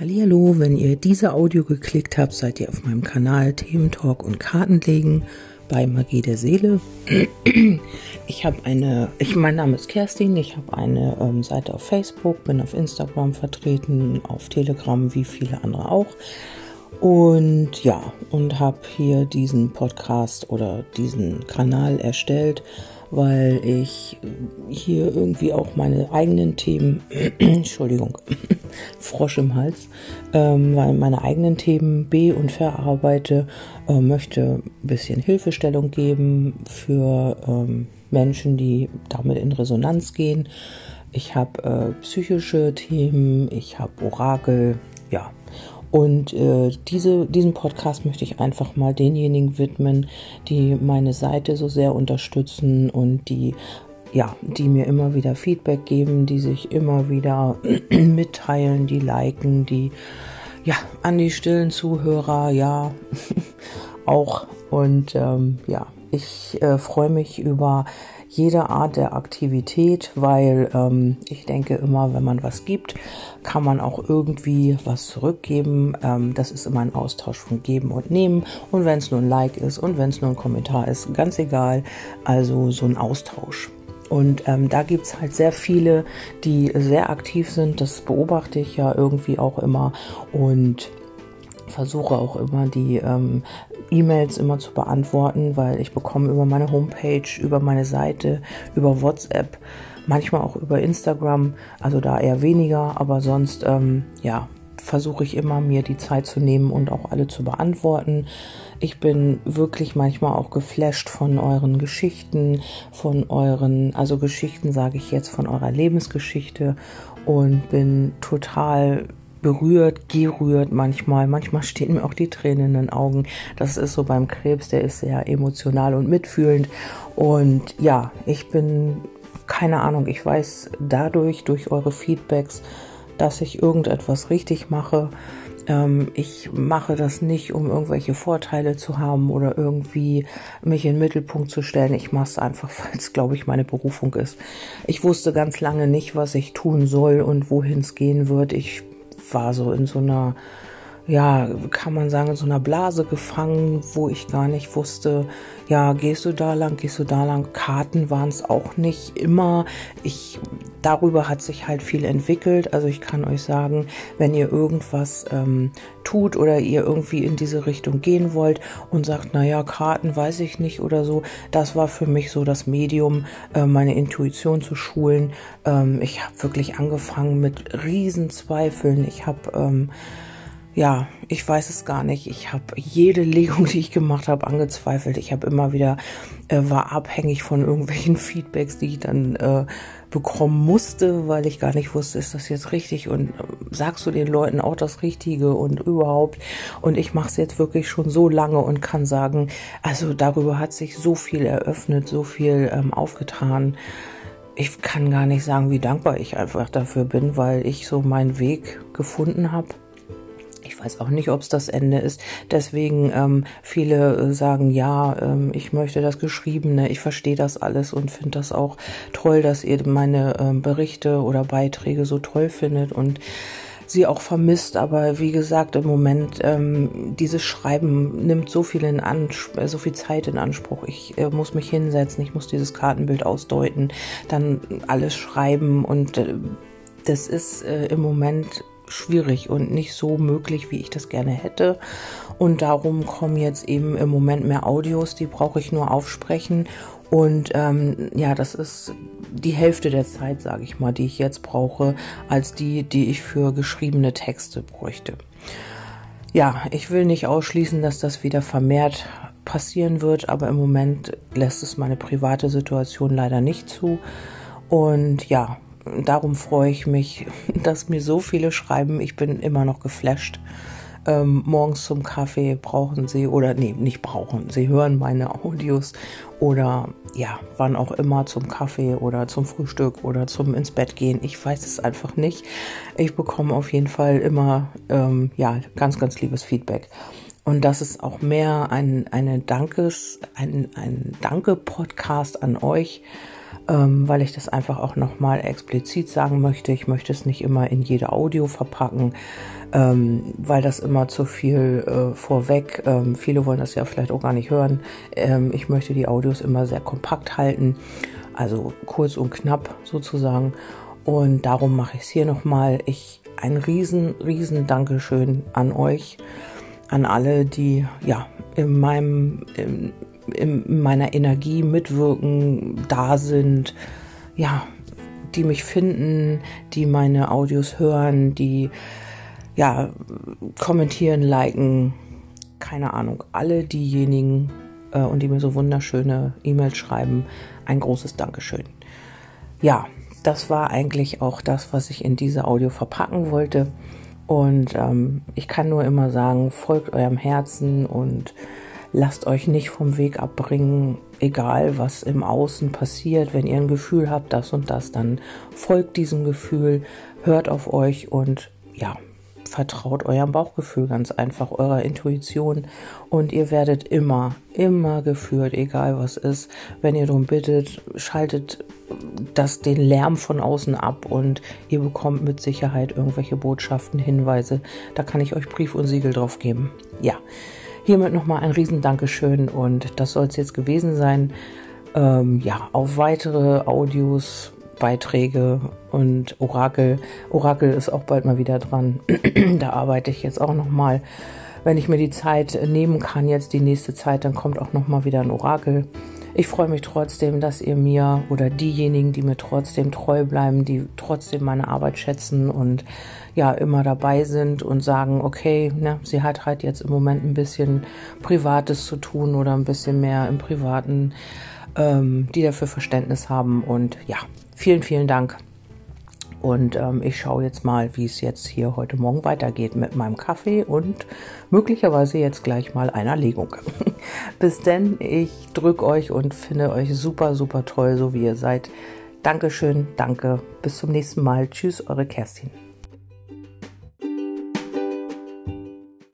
Hallo, wenn ihr diese Audio geklickt habt, seid ihr auf meinem Kanal Thementalk und Kartenlegen bei Magie der Seele. Ich habe eine, ich, mein Name ist Kerstin, ich habe eine ähm, Seite auf Facebook, bin auf Instagram vertreten, auf Telegram wie viele andere auch. Und ja, und habe hier diesen Podcast oder diesen Kanal erstellt, weil ich hier irgendwie auch meine eigenen Themen, Entschuldigung, Frosch im Hals, ähm, weil meine eigenen Themen be- und verarbeite, äh, möchte ein bisschen Hilfestellung geben für ähm, Menschen, die damit in Resonanz gehen. Ich habe äh, psychische Themen, ich habe Orakel, ja. Und äh, diese, diesen Podcast möchte ich einfach mal denjenigen widmen, die meine Seite so sehr unterstützen und die ja, die mir immer wieder Feedback geben, die sich immer wieder mitteilen, die liken, die ja an die stillen Zuhörer, ja auch und ähm, ja, ich äh, freue mich über jede Art der Aktivität, weil ähm, ich denke immer, wenn man was gibt, kann man auch irgendwie was zurückgeben. Ähm, das ist immer ein Austausch von Geben und Nehmen. Und wenn es nur ein Like ist und wenn es nur ein Kommentar ist, ganz egal. Also so ein Austausch. Und ähm, da gibt's halt sehr viele, die sehr aktiv sind. Das beobachte ich ja irgendwie auch immer. Und versuche auch immer die ähm, E-Mails immer zu beantworten, weil ich bekomme über meine Homepage, über meine Seite, über WhatsApp, manchmal auch über Instagram, also da eher weniger, aber sonst ähm, ja versuche ich immer mir die Zeit zu nehmen und auch alle zu beantworten. Ich bin wirklich manchmal auch geflasht von euren Geschichten, von euren, also Geschichten sage ich jetzt von eurer Lebensgeschichte und bin total berührt, gerührt manchmal. Manchmal stehen mir auch die Tränen in den Augen. Das ist so beim Krebs, der ist sehr emotional und mitfühlend. Und ja, ich bin, keine Ahnung, ich weiß dadurch, durch eure Feedbacks, dass ich irgendetwas richtig mache. Ähm, ich mache das nicht, um irgendwelche Vorteile zu haben oder irgendwie mich in den Mittelpunkt zu stellen. Ich mache es einfach, weil es, glaube ich, meine Berufung ist. Ich wusste ganz lange nicht, was ich tun soll und wohin es gehen wird. Ich war so in so einer, ja, kann man sagen, in so einer Blase gefangen, wo ich gar nicht wusste, ja, gehst du da lang, gehst du da lang. Karten waren es auch nicht immer. Ich, darüber hat sich halt viel entwickelt. Also ich kann euch sagen, wenn ihr irgendwas ähm, tut oder ihr irgendwie in diese Richtung gehen wollt und sagt, naja, Karten weiß ich nicht oder so, das war für mich so das Medium, äh, meine Intuition zu schulen. Ähm, ich habe wirklich angefangen mit Riesenzweifeln. Ich habe ähm, ja, ich weiß es gar nicht. Ich habe jede Legung, die ich gemacht habe, angezweifelt. Ich habe immer wieder, äh, war abhängig von irgendwelchen Feedbacks, die ich dann äh, bekommen musste, weil ich gar nicht wusste, ist das jetzt richtig und äh, sagst du den Leuten auch das Richtige und überhaupt. Und ich mache es jetzt wirklich schon so lange und kann sagen, also darüber hat sich so viel eröffnet, so viel ähm, aufgetan ich kann gar nicht sagen, wie dankbar ich einfach dafür bin, weil ich so meinen Weg gefunden habe. Ich weiß auch nicht, ob es das Ende ist. Deswegen ähm, viele äh, sagen, ja, ähm, ich möchte das Geschriebene, ich verstehe das alles und finde das auch toll, dass ihr meine ähm, Berichte oder Beiträge so toll findet und sie auch vermisst. Aber wie gesagt, im Moment ähm, dieses Schreiben nimmt so viel in Anspruch, äh, so viel Zeit in Anspruch. Ich äh, muss mich hinsetzen, ich muss dieses Kartenbild ausdeuten, dann alles schreiben und äh, das ist äh, im Moment schwierig und nicht so möglich, wie ich das gerne hätte. Und darum kommen jetzt eben im Moment mehr Audios, die brauche ich nur aufsprechen. Und ähm, ja, das ist die Hälfte der Zeit, sage ich mal, die ich jetzt brauche, als die, die ich für geschriebene Texte bräuchte. Ja, ich will nicht ausschließen, dass das wieder vermehrt passieren wird, aber im Moment lässt es meine private Situation leider nicht zu. Und ja, darum freue ich mich, dass mir so viele schreiben. Ich bin immer noch geflasht. Ähm, morgens zum Kaffee brauchen sie oder nee, nicht brauchen. Sie hören meine Audios oder ja, wann auch immer zum Kaffee oder zum Frühstück oder zum ins Bett gehen. Ich weiß es einfach nicht. Ich bekomme auf jeden Fall immer ähm, ja ganz ganz liebes Feedback. Und das ist auch mehr ein eine Dankes ein ein Danke Podcast an euch ähm, weil ich das einfach auch nochmal explizit sagen möchte. Ich möchte es nicht immer in jede Audio verpacken, ähm, weil das immer zu viel äh, vorweg. Ähm, viele wollen das ja vielleicht auch gar nicht hören. Ähm, ich möchte die Audios immer sehr kompakt halten, also kurz und knapp sozusagen. Und darum mache ich es hier nochmal. Ich ein riesen, riesen Dankeschön an euch, an alle, die ja in meinem in, in meiner Energie mitwirken, da sind, ja, die mich finden, die meine Audios hören, die ja kommentieren, liken, keine Ahnung, alle diejenigen äh, und die mir so wunderschöne E-Mails schreiben, ein großes Dankeschön. Ja, das war eigentlich auch das, was ich in diese Audio verpacken wollte. Und ähm, ich kann nur immer sagen, folgt eurem Herzen und lasst euch nicht vom Weg abbringen, egal was im Außen passiert. Wenn ihr ein Gefühl habt, das und das, dann folgt diesem Gefühl, hört auf euch und ja, vertraut eurem Bauchgefühl ganz einfach, eurer Intuition und ihr werdet immer, immer geführt, egal was ist. Wenn ihr darum bittet, schaltet das den Lärm von außen ab und ihr bekommt mit Sicherheit irgendwelche Botschaften, Hinweise. Da kann ich euch Brief und Siegel drauf geben. Ja, hiermit nochmal ein riesen Dankeschön und das soll es jetzt gewesen sein. Ähm, ja, auf weitere Audios, Beiträge und Orakel. Orakel ist auch bald mal wieder dran. da arbeite ich jetzt auch nochmal. Wenn ich mir die Zeit nehmen kann, jetzt die nächste Zeit, dann kommt auch nochmal wieder ein Orakel. Ich freue mich trotzdem, dass ihr mir oder diejenigen, die mir trotzdem treu bleiben, die trotzdem meine Arbeit schätzen und ja immer dabei sind und sagen, okay, ne, sie hat halt jetzt im Moment ein bisschen Privates zu tun oder ein bisschen mehr im Privaten, ähm, die dafür Verständnis haben und ja, vielen, vielen Dank. Und ähm, ich schaue jetzt mal, wie es jetzt hier heute Morgen weitergeht mit meinem Kaffee und möglicherweise jetzt gleich mal einer Legung. Bis denn, ich drücke euch und finde euch super, super toll, so wie ihr seid. Dankeschön, danke. Bis zum nächsten Mal. Tschüss, eure Kerstin.